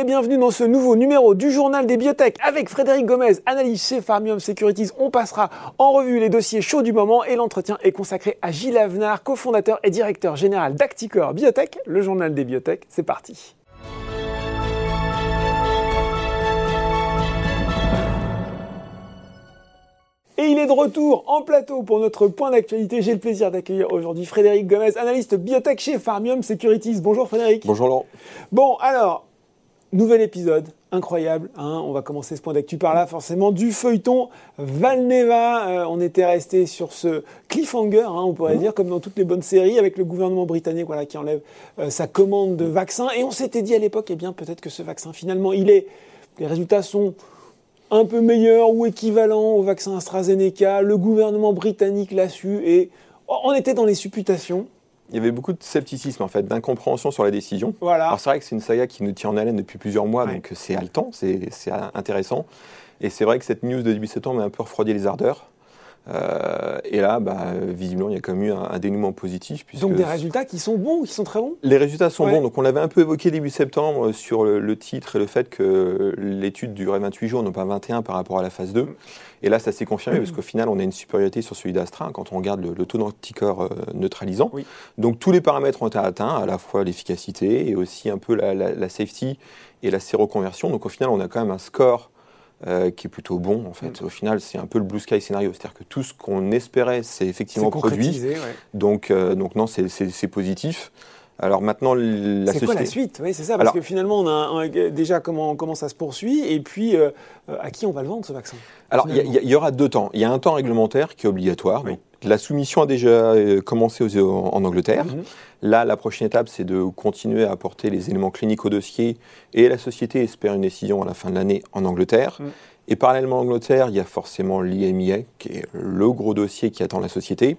et bienvenue dans ce nouveau numéro du journal des biotech avec Frédéric Gomez, analyse chez Farmium Securities. On passera en revue les dossiers chauds du moment et l'entretien est consacré à Gilles Avenard, cofondateur et directeur général d'Acticor Biotech, le journal des biotech. C'est parti. Et il est de retour en plateau pour notre point d'actualité. J'ai le plaisir d'accueillir aujourd'hui Frédéric Gomez, analyste biotech chez Farmium Securities. Bonjour Frédéric. Bonjour Laurent. Bon, alors, nouvel épisode, incroyable. Hein on va commencer ce point d'actu par là, forcément, du feuilleton Valneva. Euh, on était resté sur ce cliffhanger, hein, on pourrait dire, comme dans toutes les bonnes séries, avec le gouvernement britannique voilà, qui enlève euh, sa commande de vaccin. Et on s'était dit à l'époque, eh bien, peut-être que ce vaccin, finalement, il est. Les résultats sont un peu meilleur ou équivalent au vaccin AstraZeneca. Le gouvernement britannique l'a su et on était dans les supputations. Il y avait beaucoup de scepticisme, en fait, d'incompréhension sur la décision. Voilà. Alors, c'est vrai que c'est une saga qui nous tient en haleine depuis plusieurs mois, donc c'est haletant, c'est intéressant. Et c'est vrai que cette news de début septembre m'a un peu refroidi les ardeurs. Euh, et là, bah, visiblement, il y a quand même eu un, dénouement positif. Donc des résultats qui sont bons, qui sont très bons? Les résultats sont bons. Donc on l'avait un peu évoqué début septembre sur le, titre et le fait que l'étude durait 28 jours, non pas 21 par rapport à la phase 2. Et là, ça s'est confirmé parce qu'au final, on a une supériorité sur celui d'Astra quand on regarde le, taux d'anticorps euh, neutralisant. Donc tous les paramètres ont été atteints, à la fois l'efficacité et aussi un peu la, la safety et la séroconversion. Donc au final, on a quand même un score euh, qui est plutôt bon en fait. Mm. Au final, c'est un peu le blue sky scénario, c'est-à-dire que tout ce qu'on espérait, c'est effectivement produit. Donc, euh, donc non, c'est positif. Alors maintenant, la. C'est quoi la suite? Oui, c'est ça, parce que finalement, on a déjà comment, comment ça se poursuit, et puis euh, à qui on va le vendre ce vaccin? Alors il y, aura deux temps. Il y a un temps réglementaire qui est obligatoire. La soumission a déjà commencé en Angleterre. Mm-hmm. Là, la prochaine étape, c'est de continuer à apporter les éléments cliniques au dossier et la société espère une décision à la fin de l'année en Angleterre. Mm. Et parallèlement en Angleterre, il y a forcément l'IMIA, qui est le gros dossier qui attend la société.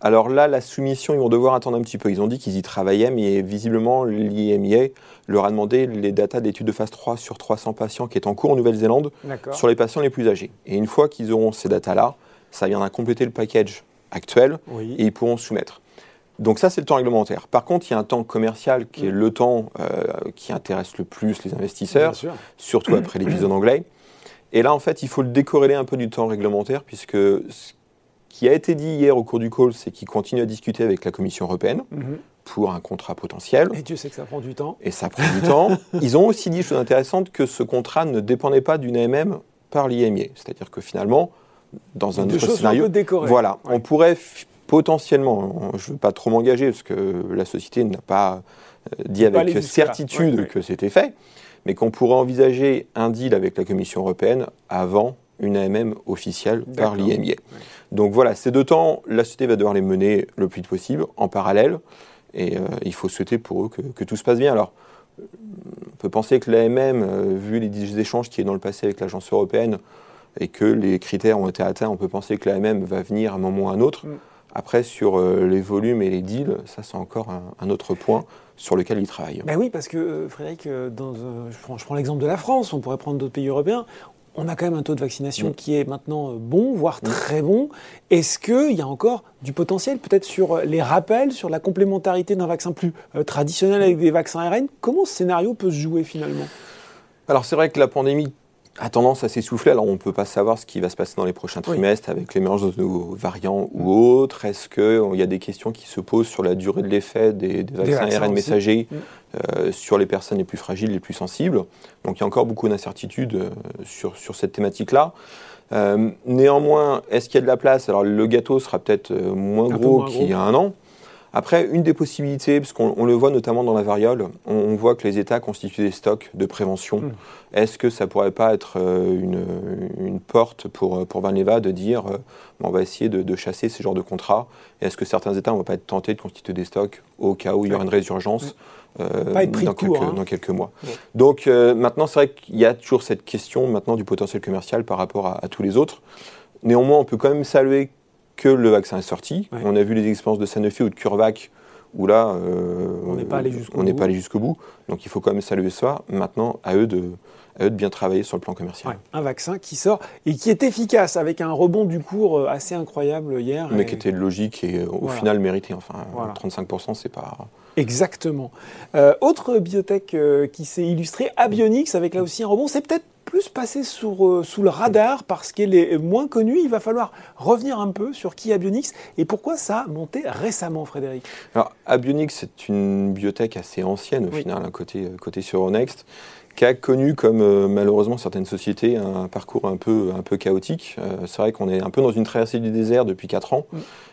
Alors là, la soumission, ils vont devoir attendre un petit peu. Ils ont dit qu'ils y travaillaient, mais visiblement, l'IMIA leur a demandé les datas d'études de phase 3 sur 300 patients qui est en cours en Nouvelle-Zélande sur les patients les plus âgés. Et une fois qu'ils auront ces datas-là, ça viendra compléter le package actuel et ils pourront soumettre. Donc ça, c'est le temps réglementaire. Par contre, il y a un temps commercial qui est le temps euh, qui intéresse le plus les investisseurs, surtout après l'épisode anglais. Et là, en fait, il faut le décorréler un peu du temps réglementaire, puisque ce qui a été dit hier au cours du call, c'est qu'ils continuent à discuter avec la Commission européenne mm-hmm. pour un contrat potentiel. Et Dieu sait que ça prend du temps. Et ça prend du temps. Ils ont aussi dit, chose intéressante, que ce contrat ne dépendait pas d'une AMM par l'IMI. C'est-à-dire que finalement, dans un autre scénario, voilà, on pourrait potentiellement, je ne veux pas trop m'engager parce que la société n'a pas euh, dit avec certitude que c'était fait, mais qu'on pourrait envisager un deal avec la Commission européenne avant une AMM officielle par l'IMIA. Donc voilà, ces deux temps, la société va devoir les mener le plus vite possible, en parallèle, et euh, il faut souhaiter pour eux que, tout se passe bien. Alors, on peut penser que l'AMM, euh, vu les échanges qui est dans le passé avec l'agence européenne, et que les critères ont été atteints, on peut penser que l'AMM va venir à un moment ou à un autre. Mm. Après, sur euh, les volumes et les deals, ça c'est encore un, autre point sur lequel ils travaillent. Ben oui, parce que euh, Frédéric, euh, dans, je prends, je prends l'exemple de la France, on pourrait prendre d'autres pays européens. On a quand même un taux de vaccination mm. qui est maintenant bon, voire mm. très bon. Est-ce qu'il y a encore du potentiel, peut-être sur les rappels, sur la complémentarité d'un vaccin plus traditionnel avec des vaccins ARN Comment ce scénario peut se jouer finalement? Alors c'est vrai que la pandémie a tendance à s'essouffler. Alors on ne peut pas savoir ce qui va se passer dans les prochains trimestres avec l'émergence de nouveaux variants ou autres. Est-ce qu'il y a des questions qui se posent sur la durée de l'effet des, vaccins, ARN messagers mm. euh, sur les personnes les plus fragiles, les plus sensibles? Donc il y a encore beaucoup d'incertitudes euh, sur, sur cette thématique-là. Euh, néanmoins, est-ce qu'il y a de la place? Alors le gâteau sera peut-être moins gros qu'il y a un an. Après, une des possibilités, parce qu'on le voit notamment dans la variole, on, voit que les États constituent des stocks de prévention. Hmm. Est-ce que ça pourrait pas être euh, une, porte pour, pour Valneva de dire euh, on va essayer de, chasser ces genres de contrats Est-ce que certains États ne vont pas être tentés de constituer des stocks au cas où il y aura une résurgence euh, dans, quelques, hein. dans, quelques, mois? Donc maintenant, c'est vrai qu'il y a toujours cette question maintenant du potentiel commercial par rapport à tous les autres. Néanmoins, on peut quand même saluer que le vaccin est sorti. On a vu les expériences de Sanofi ou de CureVac où là, euh, on n'est pas allé jusqu'au bout. Donc il faut quand même saluer ça. Maintenant, à eux de, de bien travailler sur le plan commercial. un vaccin qui sort et qui est efficace avec un rebond du cours euh, assez incroyable hier. Mais qui était logique et euh, au final mérité. Enfin, 35%, c'est pas Exactement. Euh, autre biotech euh, qui s'est illustrée, Abionics, avec là aussi un rebond, c'est peut-être plus passé sous, sous le radar parce qu'elle est moins connue. Il va falloir revenir un peu sur qui est Abionics et pourquoi ça a monté récemment, Frédéric. Alors, Abionics, c'est une biotech assez ancienne au final, côté, côté sur Euronext qui a connu, comme euh, malheureusement certaines sociétés, un parcours un peu, un peu chaotique. Euh, c'est vrai qu'on est un peu dans une traversée du désert depuis 4 ans.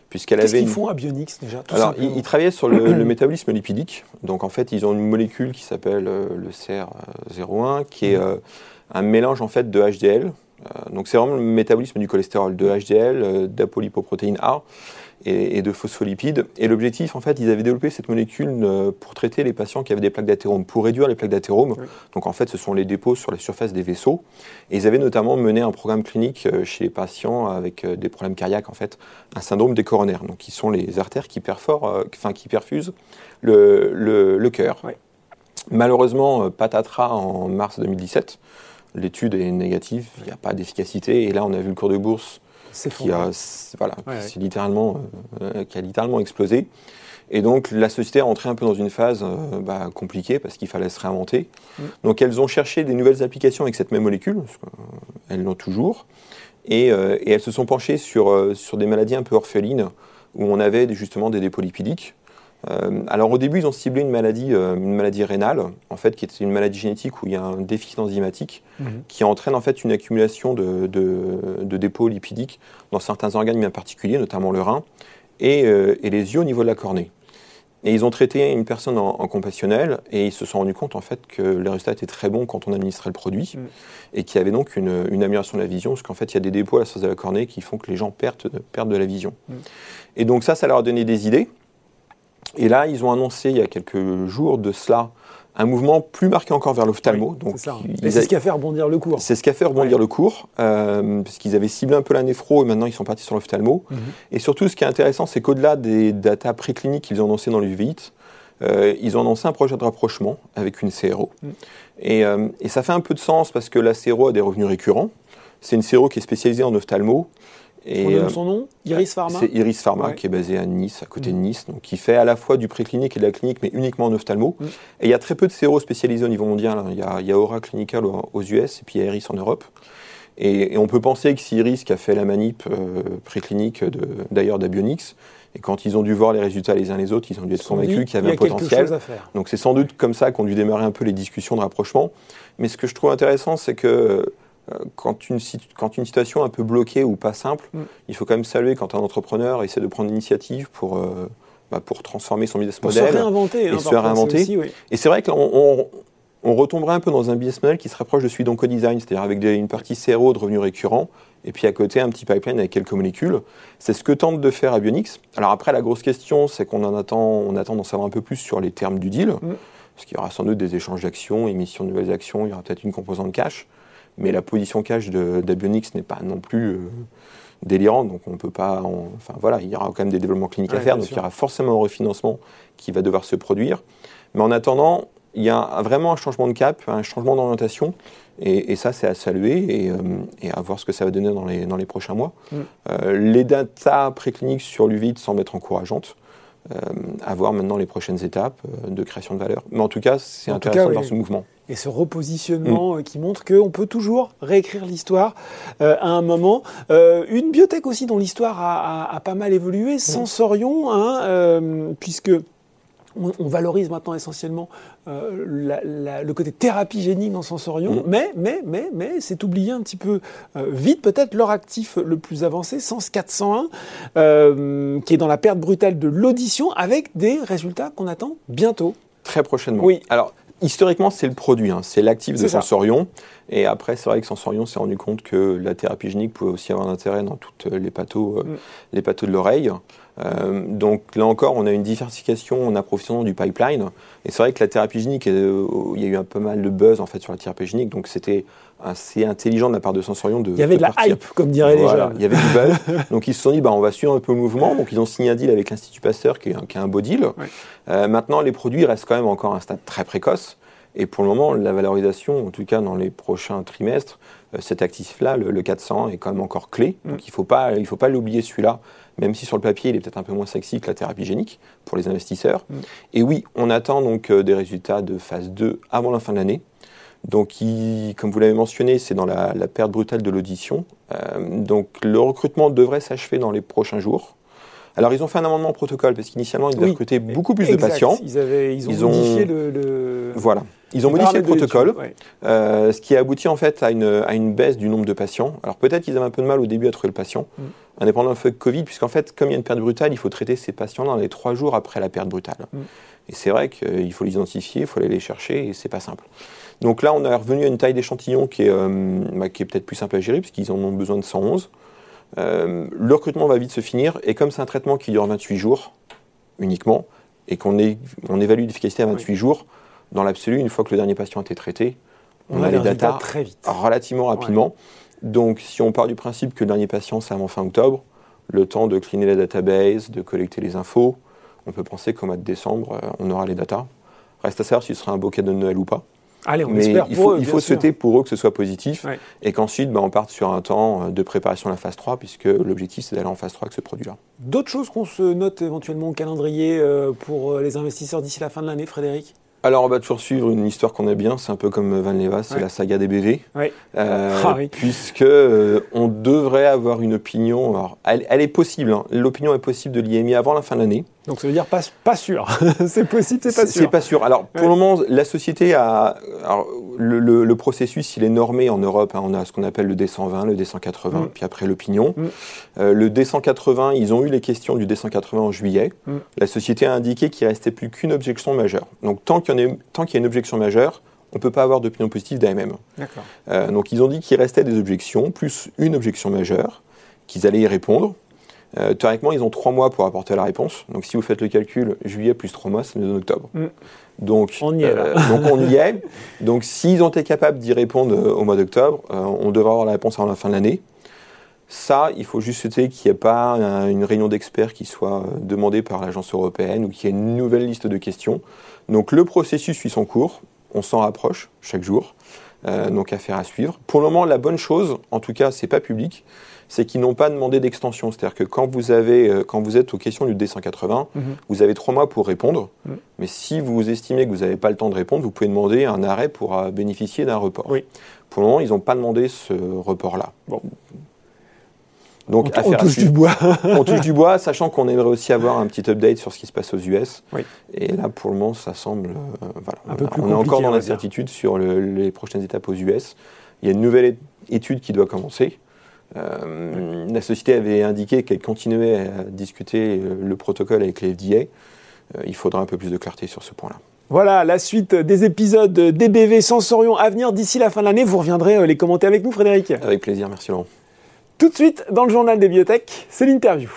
Puisqu'elle Qu'est-ce avait qu'ils une- font à déjà tout Alors, ils, ils travaillaient sur le, le métabolisme lipidique. Donc, en fait, ils ont une molécule qui s'appelle euh, le CR01, qui est euh, un mélange en fait de HDL. Euh, donc, c'est vraiment le métabolisme du cholestérol, de HDL, euh, d'apolipoprotéine A et, et de phospholipides. Et l'objectif, en fait, ils avaient développé cette molécule euh, pour traiter les patients qui avaient des plaques d'athérome, pour réduire les plaques d'athérome. Oui. Donc, en fait, ce sont les dépôts sur la surface des vaisseaux. Et ils avaient notamment mené un programme clinique chez les patients avec des problèmes cardiaques, en fait, un syndrome des coronaires, donc qui sont les artères qui, perforent, enfin, qui perfusent le, le, le cœur. Malheureusement, patatras en mars 2017. L'étude est négative, il n'y a pas d'efficacité. Et là, on a vu le cours de bourse qui a, s- voilà, Ouais, qui s'est littéralement, euh, qui a littéralement explosé. Et donc la société est rentrée un peu dans une phase euh, bah, compliquée parce qu'il fallait se réinventer. Mm. Donc elles ont cherché des nouvelles applications avec cette même molécule, parce qu'elles l'ont toujours, et, euh, et elles se sont penchées sur, euh, sur des maladies un peu orphelines où on avait justement des dépôts lipidiques. Euh, alors au début ils ont ciblé une maladie, euh, une maladie rénale, en fait, qui était une maladie génétique où il y a un déficit enzymatique Mhm. qui entraîne en fait une accumulation de, de- de dépôts lipidiques dans certains organes bien particuliers, notamment le rein, et, euh, et les yeux au niveau de la cornée. Et ils ont traité une personne en, en compassionnel et ils se sont rendus compte en fait que les résultats étaient très bons quand on administrait le produit Mm. et qu'il y avait donc une, une amélioration de la vision parce qu'en fait il y a des dépôts à la surface de la cornée qui font que les gens perdent, perdent de la vision. Mm. Et donc ça, ça leur a donné des idées. Et là, ils ont annoncé il y a quelques jours de cela un mouvement plus marqué encore vers l'ophtalmo. Oui, donc c'est a- ce qui a fait rebondir le cours. c'est ce qui a fait rebondir Ouais. le cours, euh, puisqu'ils avaient ciblé un peu la néphro et maintenant ils sont partis sur l'ophtalmo. Mhm. Et surtout, ce qui est intéressant, c'est qu'au-delà des datas précliniques qu'ils ont annoncées dans l'uvite, euh, ils ont annoncé un projet de rapprochement avec une CRO. Mhm. Et, euh, et ça fait un peu de sens parce que la CRO a des revenus récurrents. C'est une CRO qui est spécialisée en ophtalmo. Et, On euh, son nom Iris Pharma c'est Iris Pharma Ouais. qui est basée à Nice, à côté de Mhm. Nice, donc qui fait à la fois du préclinique et de la clinique, mais uniquement en ophtalmo. Mhm. Et il y a très peu de CRO spécialisés au niveau mondial. hein. Il y a, il y a Aura Clinical aux US et puis il y a Iris en Europe. Et, et on peut penser que si Iris, qui a fait la manip euh, préclinique d'ailleurs d'Abionics, et quand ils ont dû voir les résultats les uns les autres, ils ont dû être convaincus qu'il y avait il un potentiel. à faire. Donc c'est sans doute comme ça qu'ont dû démarrer un peu les discussions de rapprochement. Mais ce que je trouve intéressant, c'est que quand, une, quand une situation est un peu bloquée ou pas simple, Mm. il faut quand même saluer quand un entrepreneur essaie de prendre l'initiative pour, euh, bah, pour transformer son business Pour se model. réinventer. hein, se parfois, réinventer. aussi, oui. Et c'est vrai qu'on on, on retomberait un peu dans un business model qui se rapproche de celui d'Oncodesign, c'est-à-dire avec des- une partie CRO de revenus récurrents, et puis à côté un petit pipeline avec quelques molécules. C'est ce que tente de faire Abionics. Alors après, la grosse question, c'est qu'on en attend, on attend d'en savoir un peu plus sur les termes du deal, Mm. parce qu'il y aura sans doute des échanges d'actions, émission de nouvelles actions, il y aura peut-être une composante cash, mais la position cash d'Abionics n'est pas non plus... euh, délirante, donc on peut pas. on- enfin voilà, il y aura quand même des développements cliniques à faire, donc sûr. il y aura forcément un refinancement qui va devoir se produire. Mais en attendant, il y a vraiment un changement de cap, un changement d'orientation, et, et ça c'est à saluer et, euh, et à voir ce que ça va donner dans les, dans les prochains mois. Mm. Euh, les datas précliniques sur l'UVID semblent être encourageantes. Euh, à voir maintenant les prochaines étapes euh, de création de valeur. Mais en tout cas, c'est intéressant cas, de voir oui. ce mouvement. Et ce repositionnement euh, qui montre qu'on peut toujours réécrire l'histoire euh, à un moment. Euh, une biotech aussi dont l'histoire a, a- a pas mal évolué, Sensorion, hein, euh, puisque on, on valorise maintenant essentiellement euh, la- la- le côté thérapie génique dans Sensorion, Mm. mais, mais, mais, mais c'est oublié un petit peu euh, vite peut-être leur actif le plus avancé, Sens 401, euh, qui est dans la perte brutale de l'audition, avec des résultats qu'on attend bientôt. Très prochainement. Oui. Alors, historiquement, c'est le produit, hein, c'est l'actif de ça. Sensorion. Et après, c'est vrai que Sensorion s'est rendu compte que la thérapie génique pouvait aussi avoir un intérêt dans toutes les pathos, Mm. les pathos de l'oreille. Euh, donc là encore, on a une diversification en approvisionnement du pipeline. Et c'est vrai que la thérapie génique, euh, il y a eu un peu mal de buzz en fait sur la thérapie génique. Donc c'était assez intelligent de la part de Sensorion de Il y avait de la partir. hype, comme diraient les Voilà, jeunes. il y avait du buzz. Donc ils se sont dit, bah, on va suivre un peu le mouvement. Donc ils ont signé un deal avec l'Institut Pasteur, qui est, un- qui est un beau deal. Ouais. Euh, maintenant, les produits restent quand même encore à un stade très précoce. Et pour le moment, la valorisation, en tout cas dans les prochains trimestres, cet actif-là, le, 400, est quand même encore clé. Mm. Donc il ne faut pas, il faut pas l'oublier celui-là, même si sur le papier, il est peut-être un peu moins sexy que la thérapie génique pour les investisseurs. Mm. Et oui, on attend donc euh, des résultats de phase 2 avant la fin de l'année. Donc, comme vous l'avez mentionné, c'est dans la, perte brutale de l'audition. Euh, donc, le recrutement devrait s'achever dans les prochains jours. Alors, ils ont fait un amendement au protocole parce qu'initialement, ils devaient recruter beaucoup plus de patients. Ils, avaient, ils ont modifié le, Voilà. Ils ont modifié le protocole, euh, ce qui a abouti en fait à une, à une baisse du nombre de patients. Alors peut-être qu'ils avaient un peu de mal au début à trouver le patient, mm. indépendamment du Covid, puisqu'en fait, comme il y a une perte brutale, il faut traiter ces patients dans les trois jours après la perte brutale. Mm. Et c'est vrai qu'il faut les identifier, il faut aller les chercher, et c'est pas simple. Donc là, on est revenu à une taille d'échantillon qui est, euh, bah, qui est peut-être plus simple à gérer, puisqu'ils en ont besoin de 111. Euh, le recrutement va vite se finir, et comme c'est un traitement qui dure 28 jours uniquement, et qu'on on évalue l'efficacité à 28 jours, dans l'absolu, une fois que le dernier patient a été traité, on, a, les datas très vite. relativement rapidement. Donc si on part du principe que le dernier patient, c'est avant fin octobre, le temps de cleaner la database, de collecter les infos, on peut penser qu'au mois de décembre, euh, on aura les datas. Reste à savoir si ce sera un bouquet de Noël ou pas. Allez, on Mais espère il faut, il faut souhaiter pour eux que ce soit positif et qu'ensuite bah, on parte sur un temps euh, de préparation à la phase 3 puisque l'objectif c'est d'aller en phase 3 avec ce produit-là. D'autres choses qu'on se note éventuellement au calendrier euh, pour les investisseurs d'ici la fin de l'année, Frédéric? Alors on va toujours suivre une histoire qu'on aime bien, c'est un peu comme Van Leva, c'est la saga des BV. Euh, ah puisque euh, on devrait avoir une opinion. Alors, elle, est possible, hein. l'opinion est possible de l'IMI avant la fin de l'année. Donc ça veut dire pas, pas sûr. c'est possible, c'est pas sûr. C'est pas sûr. Alors pour le moment, la société a. Alors, le, processus, il est normé en Europe. Hein. On a ce qu'on appelle le D120, le D180, mm. puis après l'opinion. Mm. Euh, le D180, ils ont eu les questions du D180 en juillet. Mm. La société a indiqué qu'il restait plus qu'une objection majeure. Donc tant qu'il y, a une objection majeure, on ne peut pas avoir d'opinion positive d'AMM. Euh, donc ils ont dit qu'il restait des objections, plus une objection majeure, qu'ils allaient y répondre. Euh, théoriquement, ils ont trois mois pour apporter la réponse. Donc, si vous faites le calcul, juillet plus trois mois, ça nous donne octobre. Mm. Donc, on y est. Euh, donc, on y est. Donc, s'ils ont été capables d'y répondre euh, au mois d'octobre, on devrait avoir la réponse avant la fin de l'année. Ça, il faut juste souhaiter qu'il n'y ait pas une réunion d'experts qui soit demandée par l'agence européenne ou qu'il y ait une nouvelle liste de questions. Donc, le processus suit son cours. On s'en rapproche chaque jour. donc, affaire à suivre. Pour le moment, la bonne chose, en tout cas, c'est pas public c'est qu'ils n'ont pas demandé d'extension. C'est-à-dire que quand vous, avez, euh, quand vous êtes aux questions du D180, mhm. vous avez trois mois pour répondre. Mhm. Mais si vous estimez que vous n'avez pas le temps de répondre, vous pouvez demander un arrêt pour euh, bénéficier d'un report. Oui. Pour le moment, ils n'ont pas demandé ce report-là. Bon. Donc, on, touche du bois. on touche du bois, sachant qu'on aimerait aussi avoir un petit update sur ce qui se passe aux US. Oui. Et là, pour le moment, ça semble. Euh, voilà, un peu plus on est encore dans l'incertitude sur les prochaines étapes aux US. Il y a une nouvelle étude qui doit commencer. Euh, la société avait indiqué qu'elle continuait à discuter euh, le protocole avec les FDA. Euh, il faudra un peu plus de clarté sur ce point-là. Voilà, la suite des épisodes DBV Sensorion à venir d'ici la fin de l'année. Vous reviendrez les commenter avec nous, Frédéric. Avec plaisir, merci Laurent. Tout de suite, dans le journal des biotech, c'est l'interview.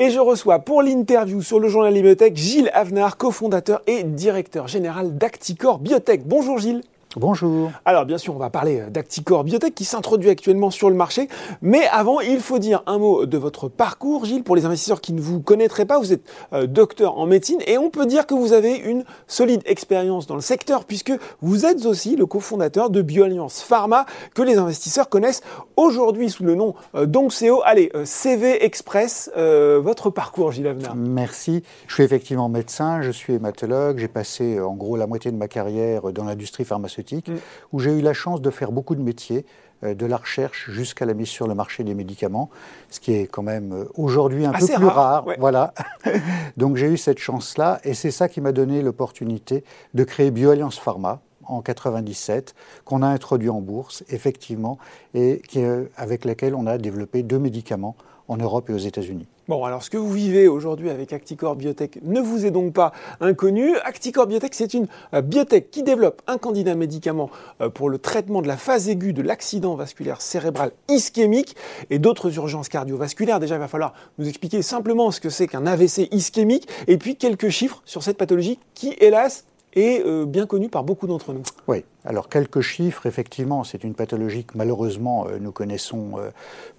Et je reçois pour l'interview sur le journal Biotech Gilles Avenard, cofondateur et directeur général d'Acticor Biotech. Bonjour Gilles. Bonjour. Alors bien sûr, on va parler euh, d'Acticor Biotech qui s'introduit actuellement sur le marché. Mais avant, il faut dire un mot de votre parcours, Gilles, pour les investisseurs qui ne vous connaîtraient pas. Vous êtes euh, docteur en médecine et on peut dire que vous avez une solide expérience dans le secteur puisque vous êtes aussi le cofondateur de BioAlliance Pharma que les investisseurs connaissent aujourd'hui sous le nom euh, d'Onxeo. Allez, CV Express, votre parcours, Gilles Avenard. Merci. Je suis effectivement médecin, je suis hématologue. J'ai passé en gros la moitié de ma carrière dans l'industrie pharmaceutique Mm. où j'ai eu la chance de faire beaucoup de métiers, euh, de la recherche jusqu'à la mise sur le marché des médicaments, ce qui est quand même euh, aujourd'hui un peu plus rare. Voilà. Donc j'ai eu cette chance-là, et c'est ça qui m'a donné l'opportunité de créer BioAlliance Pharma, en 97, qu'on a introduit en bourse, effectivement, et qui, euh, avec laquelle on a développé deux médicaments en Europe et aux États-Unis. Bon, alors ce que vous vivez aujourd'hui avec Acticor Biotech ne vous est donc pas inconnu. Acticor Biotech, c'est une euh, biotech qui développe un candidat médicament euh, pour le traitement de la phase aiguë de l'accident vasculaire cérébral ischémique et d'autres urgences cardiovasculaires. Déjà, il va falloir nous expliquer simplement ce que c'est qu'un AVC ischémique et puis quelques chiffres sur cette pathologie qui, hélas, est euh, bien connu par beaucoup d'entre nous. Oui, alors quelques chiffres, effectivement, c'est une pathologie que malheureusement euh, nous connaissons euh,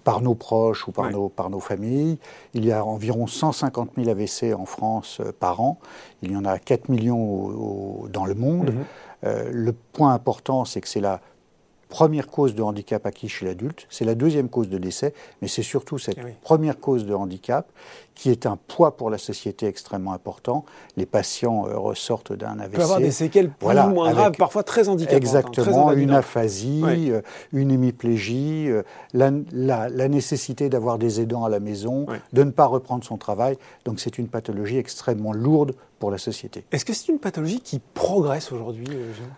par nos proches ou par, nos, par nos familles. Il y a environ 150 000 AVC en France par an, il y en a 4 millions dans le monde. Mhm. le point important, c'est que c'est la première cause de handicap acquis chez l'adulte, c'est la deuxième cause de décès, mais c'est surtout cette eh première cause de handicap qui est un poids pour la société extrêmement important. Les patients euh, ressortent d'un AVC. Peut avoir des séquelles plus ou moins graves, parfois très handicapantes. Hein, Exactement, une aphasie, euh, une hémiplégie, euh, la, la, nécessité d'avoir des aidants à la maison, de ne pas reprendre son travail. Donc c'est une pathologie extrêmement lourde pour la société. Est-ce que c'est une pathologie qui progresse aujourd'hui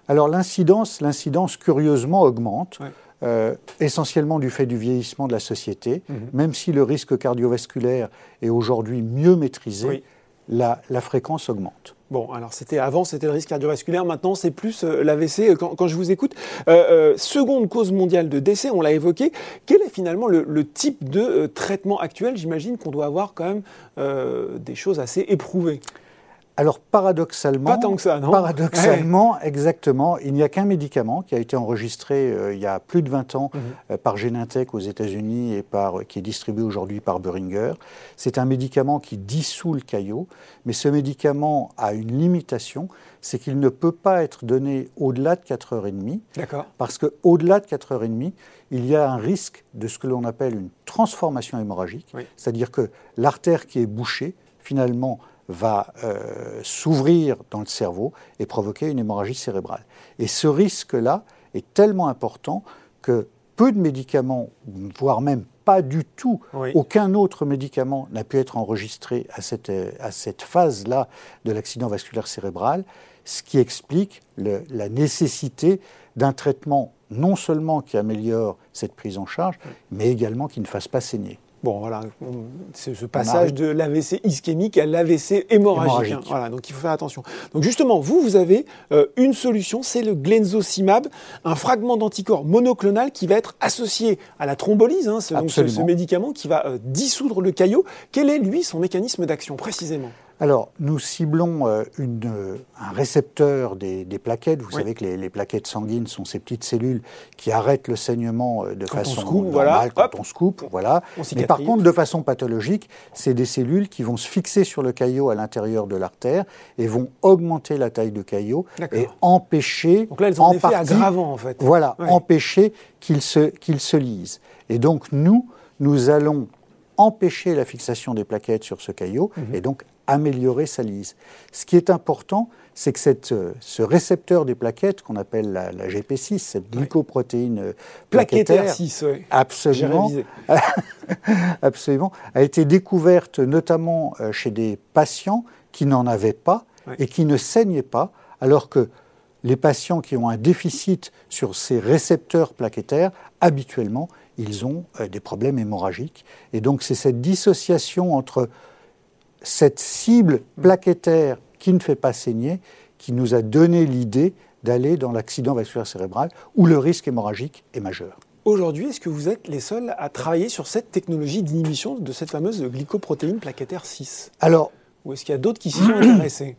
Alors l'incidence, l'incidence curieusement augmente. Euh, essentiellement du fait du vieillissement de la société, mhm. même si le risque cardiovasculaire est aujourd'hui mieux maîtrisé, la, fréquence augmente. Bon, alors c'était avant, c'était le risque cardiovasculaire. Maintenant, c'est plus euh, l'AVC. Quand, je vous écoute, euh, seconde cause mondiale de décès, on l'a évoqué. Quel est finalement le, type de traitement actuel? J'imagine qu'on doit avoir quand même des choses assez éprouvées. Alors paradoxalement, paradoxalement, exactement, il n'y a qu'un médicament qui a été enregistré euh, il y a plus de 20 ans mhm. euh, par Genentech aux États-Unis et par, qui est distribué aujourd'hui par Boehringer. C'est un médicament qui dissout le caillot, mais ce médicament a une limitation, c'est qu'il ne peut pas être donné au-delà de 4h30. D'accord. Parce qu'au-delà de 4h30, il y a un risque de ce que l'on appelle une transformation hémorragique, c'est-à-dire que l'artère qui est bouchée, finalement, va euh, s'ouvrir dans le cerveau et provoquer une hémorragie cérébrale. Et ce risque-là est tellement important que peu de médicaments, voire même pas du tout, aucun autre médicament n'a pu être enregistré à cette, à cette phase-là de l'accident vasculaire cérébral, ce qui explique la nécessité d'un traitement non seulement qui améliore cette prise en charge, mais également qui ne fasse pas saigner. Bon, voilà, c'est ce passage de l'AVC ischémique à l'AVC hémorragique. Hein. voilà, donc il faut faire attention. Donc justement, vous, vous avez euh, une solution, c'est le glenzocimab, un fragment d'anticorps monoclonal qui va être associé à la thrombolyse, hein, ce, ce, médicament qui va euh, dissoudre le caillot. Quel est, lui, son mécanisme d'action précisément? Alors, nous ciblons euh, euh, un récepteur des, plaquettes. Vous savez que les, plaquettes sanguines sont ces petites cellules qui arrêtent le saignement euh, de façon normale quand on se coupe. Voilà. Mais par contre, de façon pathologique, c'est des cellules qui vont se fixer sur le caillot à l'intérieur de l'artère et vont augmenter la taille de caillot et empêcher. Donc là, elles ont en effet aggravant, en fait. Voilà, empêcher qu'il se, qu'il se lise. Et donc, nous, nous allons empêcher la fixation des plaquettes sur ce caillot mhm. et donc améliorer sa lise. Ce qui est important, c'est que cette, euh, ce récepteur des plaquettes, qu'on appelle la, GP6, cette glycoprotéine euh, plaquettaire, 6, oui. absolument, absolument, a été découverte notamment euh, chez des patients qui n'en avaient pas et qui ne saignaient pas, alors que les patients qui ont un déficit sur ces récepteurs plaquettaires, habituellement, ils ont des problèmes hémorragiques. Et donc c'est cette dissociation entre cette cible plaquettaire qui ne fait pas saigner qui nous a donné l'idée d'aller dans l'accident vasculaire cérébral où le risque hémorragique est majeur. Aujourd'hui, est-ce que vous êtes les seuls à travailler sur cette technologie d'inhibition de cette fameuse glycoprotéine plaquettaire 6 Alors, Ou est-ce qu'il y a d'autres qui s'y sont intéressés?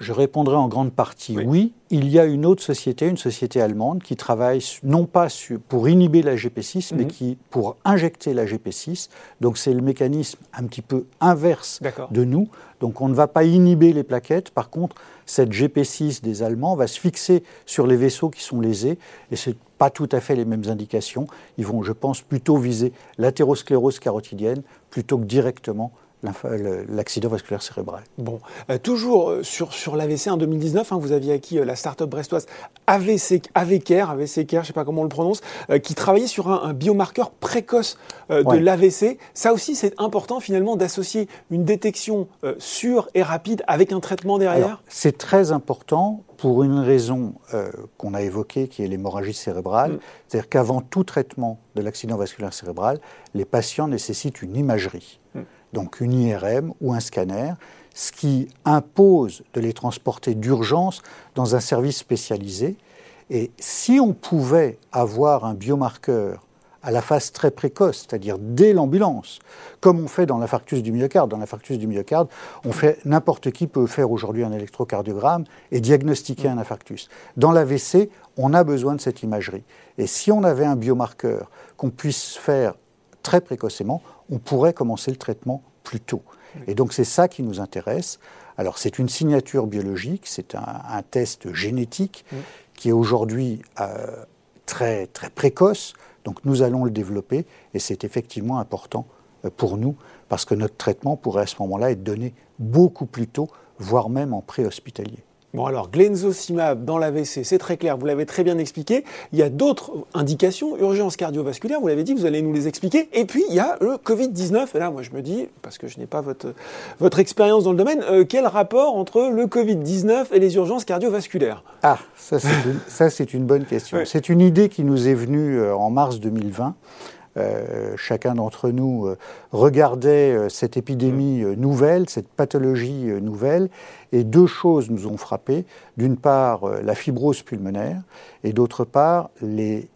Je répondrai en grande partie oui. Il y a une autre société, une société allemande, qui travaille non pas pour inhiber la GP6, mais mhm. qui pour injecter la GP6. Donc c'est le mécanisme un petit peu inverse de nous. Donc on ne va pas inhiber les plaquettes. Par contre, cette GP6 des Allemands va se fixer sur les vaisseaux qui sont lésés. Et ce pas tout à fait les mêmes indications. Ils vont, je pense, plutôt viser l'athérosclérose carotidienne plutôt que directement l'accident vasculaire cérébral. Bon, euh, toujours euh, sur, sur l'AVC en 2019, hein, vous aviez acquis euh, la start-up brestoise AVC, AVCare, AVCare, je ne sais pas comment on le prononce, qui travaillait sur un, biomarqueur précoce de l'AVC. Ça aussi, c'est important finalement d'associer une détection sûre et rapide avec un traitement derrière C'est très important pour une raison qu'on a évoquée, qui est l'hémorragie cérébrale. Mm. C'est-à-dire qu'avant tout traitement de l'accident vasculaire cérébral, les patients nécessitent une imagerie. Mm donc une IRM ou un scanner, ce qui impose de les transporter d'urgence dans un service spécialisé. Et si on pouvait avoir un biomarqueur à la phase très précoce, c'est-à-dire dès l'ambulance, comme on fait dans l'infarctus du myocarde. Dans l'infarctus du myocarde, on fait n'importe qui peut faire aujourd'hui un électrocardiogramme et diagnostiquer un infarctus. Dans l'AVC, on a besoin de cette imagerie. Et si on avait un biomarqueur qu'on puisse faire très précocement, on pourrait commencer le traitement plus tôt. Et donc c'est ça qui nous intéresse. Alors c'est une signature biologique, c'est un, test génétique qui est aujourd'hui euh, très, très précoce. Donc nous allons le développer et c'est effectivement important euh, pour nous parce que notre traitement pourrait à ce moment-là être donné beaucoup plus tôt, voire même en préhospitalier. Bon alors, glenzocimab dans l'AVC, c'est très clair, vous l'avez très bien expliqué. Il y a d'autres indications, urgence cardiovasculaire, vous l'avez dit, vous allez nous les expliquer. Et puis, il y a le Covid-19. Et là, moi, je me dis, parce que je n'ai pas votre, votre expérience dans le domaine, euh, quel rapport entre le Covid-19 et les urgences cardiovasculaires? Ah, ça, c'est une, une, bonne question. C'est une idée qui nous est venue euh, en mars 2020. Euh, chacun d'entre nous euh, regardait euh, cette épidémie nouvelle, cette pathologie nouvelle, et deux choses nous ont frappé. D'une part, la fibrose pulmonaire, et d'autre part, les,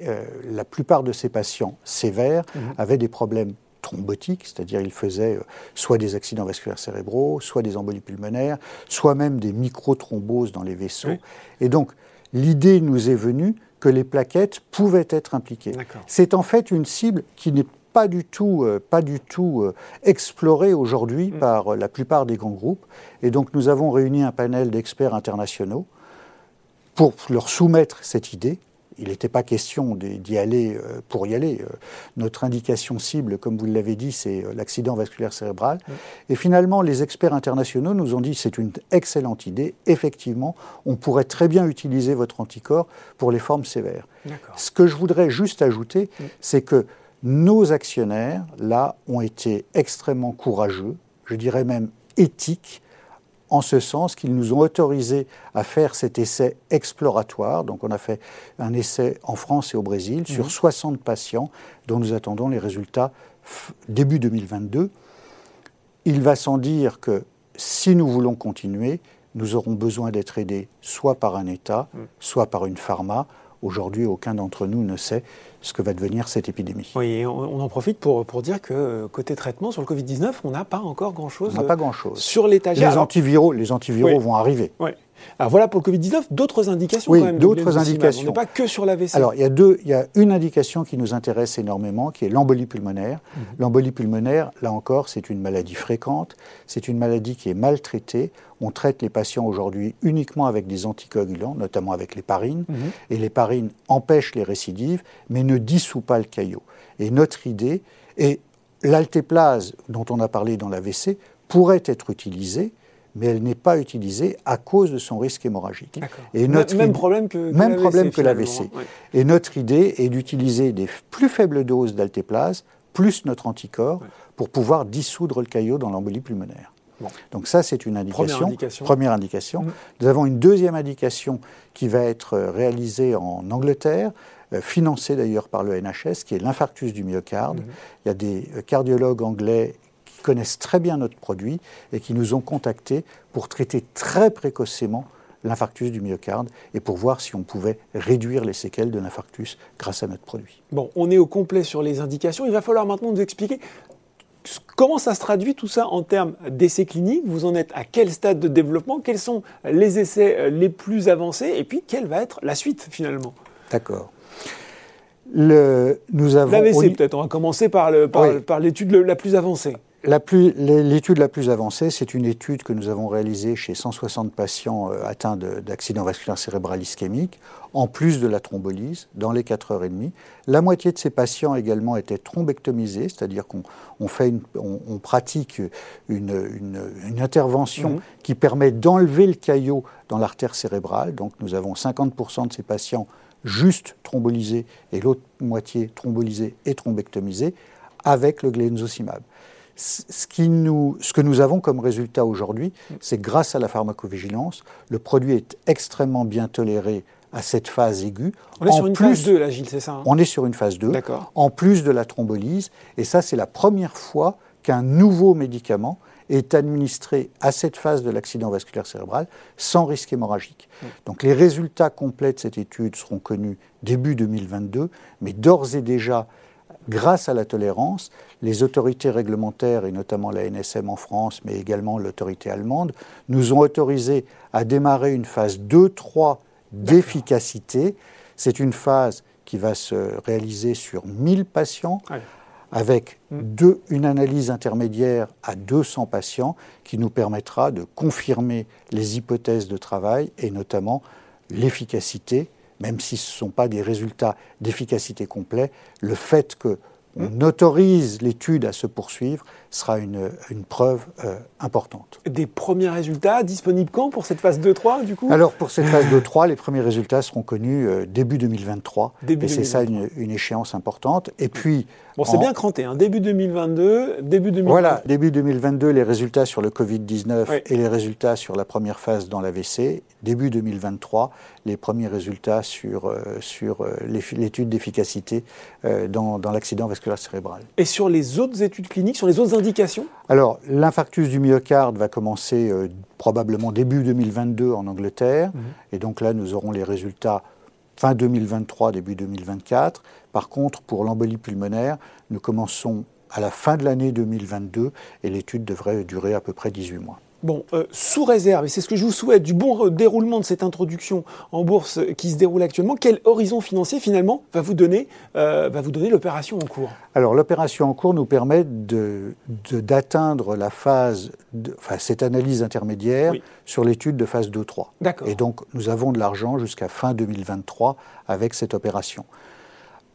la plupart de ces patients sévères mhm. avaient des problèmes thrombotiques, c'est-à-dire ils faisaient soit des accidents vasculaires cérébraux, soit des embolies pulmonaires, soit même des microthromboses dans les vaisseaux. Et donc, l'idée nous est venue que les plaquettes pouvaient être impliquées. C'est en fait une cible qui n'est pas du tout, euh, pas du tout euh, explorée aujourd'hui mm. par euh, la plupart des grands groupes. Et donc nous avons réuni un panel d'experts internationaux pour leur soumettre cette idée il n'était pas question d'y aller euh, pour y aller. Euh, notre indication cible, comme vous l'avez dit, c'est euh, l'accident vasculaire cérébral. Et finalement, les experts internationaux nous ont dit c'est une excellente idée. Effectivement, on pourrait très bien utiliser votre anticorps pour les formes sévères. Ce que je voudrais juste ajouter, c'est que nos actionnaires, là, ont été extrêmement courageux, je dirais même éthiques, en ce sens qu'ils nous ont autorisé à faire cet essai exploratoire. Donc on a fait un essai en France et au Brésil sur 60 mhm. patients dont nous attendons les résultats début 2022. Il va sans dire que si nous voulons continuer, nous aurons besoin d'être aidés soit par un État, mhm. soit par une pharma. Aujourd'hui, aucun d'entre nous ne sait ce que va devenir cette épidémie. Oui, on, en profite pour, pour dire que euh, côté traitement sur le Covid-19, on n'a pas encore grand-chose. On n'a pas grand-chose. Sur l'étagère. Les antiviraux, les antiviraux vont arriver. Oui. Alors voilà pour le Covid-19, d'autres indications oui, d'autres indications. On n'est pas que sur l'AVC. Alors il y, a deux, il y a une indication qui nous intéresse énormément, qui est l'embolie pulmonaire. Mhm. L'embolie pulmonaire, là encore, c'est une maladie fréquente, c'est une maladie qui est maltraitée. On traite les patients aujourd'hui uniquement avec des anticoagulants, notamment avec l'héparine. Mhm. Et l'héparine empêche les récidives, mais ne dissout pas le caillot. Et notre idée, et l'altéplase dont on a parlé dans l'AVC, pourrait être utilisée mais elle n'est pas utilisée à cause de son risque hémorragique. Et notre même problème que, même problème que l'AVC. Et notre idée est d'utiliser des plus faibles doses d'altéplase plus notre anticorps pour pouvoir dissoudre le caillot dans l'embolie pulmonaire. Donc ça, c'est une indication. Première indication. Mm. Nous avons une deuxième indication qui va être réalisée en Angleterre, euh, financée d'ailleurs par le NHS, qui est l'infarctus du myocarde. Mm-hmm. Il y a des cardiologues anglais connaissent très bien notre produit et qui nous ont contactés pour traiter très précocement l'infarctus du myocarde et pour voir si on pouvait réduire les séquelles de l'infarctus grâce à notre produit. Bon, on est au complet sur les indications. Il va falloir maintenant nous expliquer comment ça se traduit tout ça en termes d'essais cliniques. Vous en êtes à quel stade de développement? Quels sont les essais euh, les plus avancés? Et puis, quelle va être la suite finalement? D'accord. Le, nous avons. L'AVC peut-être. On va commencer par l'étude la plus avancée. L'étude la, plus avancée, c'est une étude que nous avons réalisée chez 160 patients euh, atteints d'accident vasculaire cérébral ischémique, en plus de la thrombolyse, dans les 4 heures et demie. La moitié de ces patients également étaient thrombectomisés, c'est-à-dire qu'on on, pratique une, intervention mmh. qui permet d'enlever le caillot dans l'artère cérébrale. Donc nous avons 50% de ces patients juste thrombolisés et l'autre moitié thrombolisés et thrombectomisés avec le glenzocimab ce, qui nous, ce que nous avons comme résultat aujourd'hui, c'est grâce à la pharmacovigilance, le produit est extrêmement bien toléré à cette phase aiguë. On est sur une phase 2, là, Gilles, c'est ça hein? On est sur une phase 2, en plus de la thrombolyse. Et ça, c'est la première fois qu'un nouveau médicament est administré à cette phase de l'accident vasculaire cérébral sans risque hémorragique. Donc les résultats complets de cette étude seront connus début 2022, mais d'ores et déjà, grâce à la tolérance, les autorités réglementaires, et notamment la NSM en France, mais également l'autorité allemande, nous ont autorisé à démarrer une phase 2-3 d'efficacité. C'est une phase qui va se réaliser sur 1000 patients. avec mm. une analyse intermédiaire à 200 patients qui nous permettra de confirmer les hypothèses de travail et notamment l'efficacité, même si ce ne sont pas des résultats d'efficacité complets, le fait que on autorise l'étude à se poursuivre sera une, une preuve euh, importante. Des premiers résultats disponibles quand pour cette phase 2-3 du coup? Alors pour cette phase 2-3, les premiers résultats seront connus euh, début 2023. Début et c'est ça une, une, échéance importante. Et puis... Bon, c'est bien cranté, hein. début 2022, début 2022. Voilà, début 2022, les résultats sur le Covid-19 et les résultats sur la première phase dans l'AVC. Début 2023, les premiers résultats sur, euh, sur l'étude d'efficacité dans, dans l'accident vasculaire cérébral. Et sur les autres études cliniques, sur les autres indications Alors, l'infarctus du myocarde va commencer euh, probablement début 2022 en Angleterre. Mhm. Et donc là, nous aurons les résultats fin 2023, début 2024. Par contre, pour l'embolie pulmonaire, nous commençons à la fin de l'année 2022 et l'étude devrait durer à peu près 18 mois. Bon, euh, sous réserve, et c'est ce que je vous souhaite, du bon déroulement de cette introduction en bourse qui se déroule actuellement, quel horizon financier finalement va vous donner, euh, va vous donner l'opération en cours? Alors l'opération en cours nous permet d'atteindre de, la phase, enfin cette analyse intermédiaire sur l'étude de phase 2-3. Et donc nous avons de l'argent jusqu'à fin 2023 avec cette opération.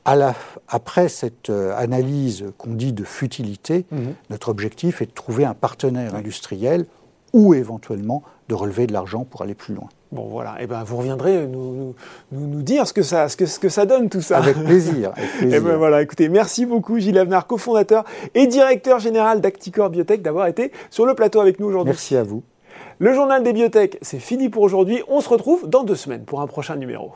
À la, après cette euh, analyse qu'on dit de futilité, mhm. notre objectif est de trouver un partenaire industriel ou éventuellement de relever de l'argent pour aller plus loin. Bon voilà, et eh ben vous reviendrez nous, nous, nous, dire ce que, ça, ce, que, ce que ça donne tout ça. Avec plaisir. Avec eh plaisir. Et ben voilà, écoutez, merci beaucoup Gilles Avenard, cofondateur et directeur général d'Acticor Biotech d'avoir été sur le plateau avec nous aujourd'hui. Merci à vous. Le journal des biotech, c'est fini pour aujourd'hui. On se retrouve dans deux semaines pour un prochain numéro.